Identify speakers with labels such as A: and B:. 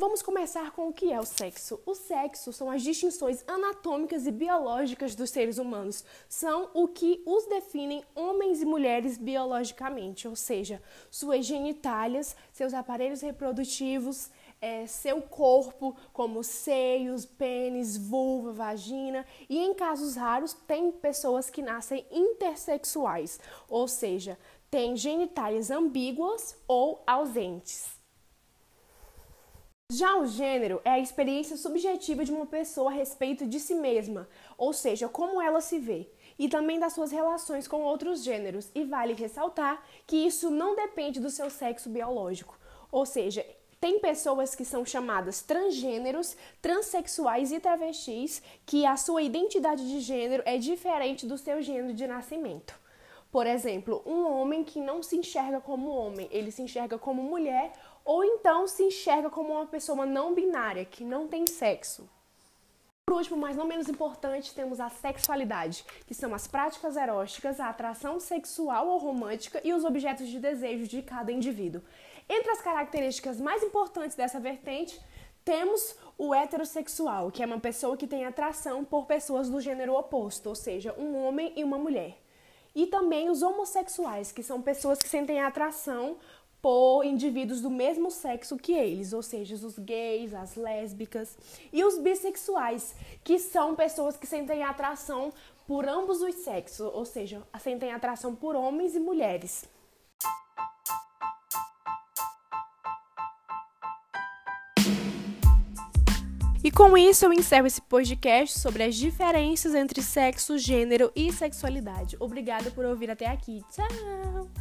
A: Vamos começar com o que é o sexo. O sexo são as distinções anatômicas e biológicas dos seres humanos. São o que os definem homens e mulheres biologicamente, ou seja, suas genitálias, seus aparelhos reprodutivos, é, seu corpo, como seios, pênis, vulva, vagina, e em casos raros tem pessoas que nascem intersexuais, ou seja, têm genitálias ambíguas ou ausentes. Já o gênero é a experiência subjetiva de uma pessoa a respeito de si mesma, ou seja, como ela se vê, e também das suas relações com outros gêneros, e vale ressaltar que isso não depende do seu sexo biológico. Ou seja, tem pessoas que são chamadas transgêneros, transexuais e travestis, que a sua identidade de gênero é diferente do seu gênero de nascimento. Por exemplo, um homem que não se enxerga como homem, ele se enxerga como mulher ou então se enxerga como uma pessoa não binária, que não tem sexo. Por último, mas não menos importante, temos a sexualidade, que são as práticas eróticas, a atração sexual ou romântica e os objetos de desejo de cada indivíduo. Entre as características mais importantes dessa vertente, temos o heterossexual, que é uma pessoa que tem atração por pessoas do gênero oposto, ou seja, um homem e uma mulher. E também os homossexuais, que são pessoas que sentem atração por indivíduos do mesmo sexo que eles, ou seja, os gays, as lésbicas e os bissexuais, que são pessoas que sentem atração por ambos os sexos, ou seja, sentem atração por homens e mulheres. E com isso eu encerro esse podcast sobre as diferenças entre sexo, gênero e sexualidade. Obrigada por ouvir até aqui. Tchau!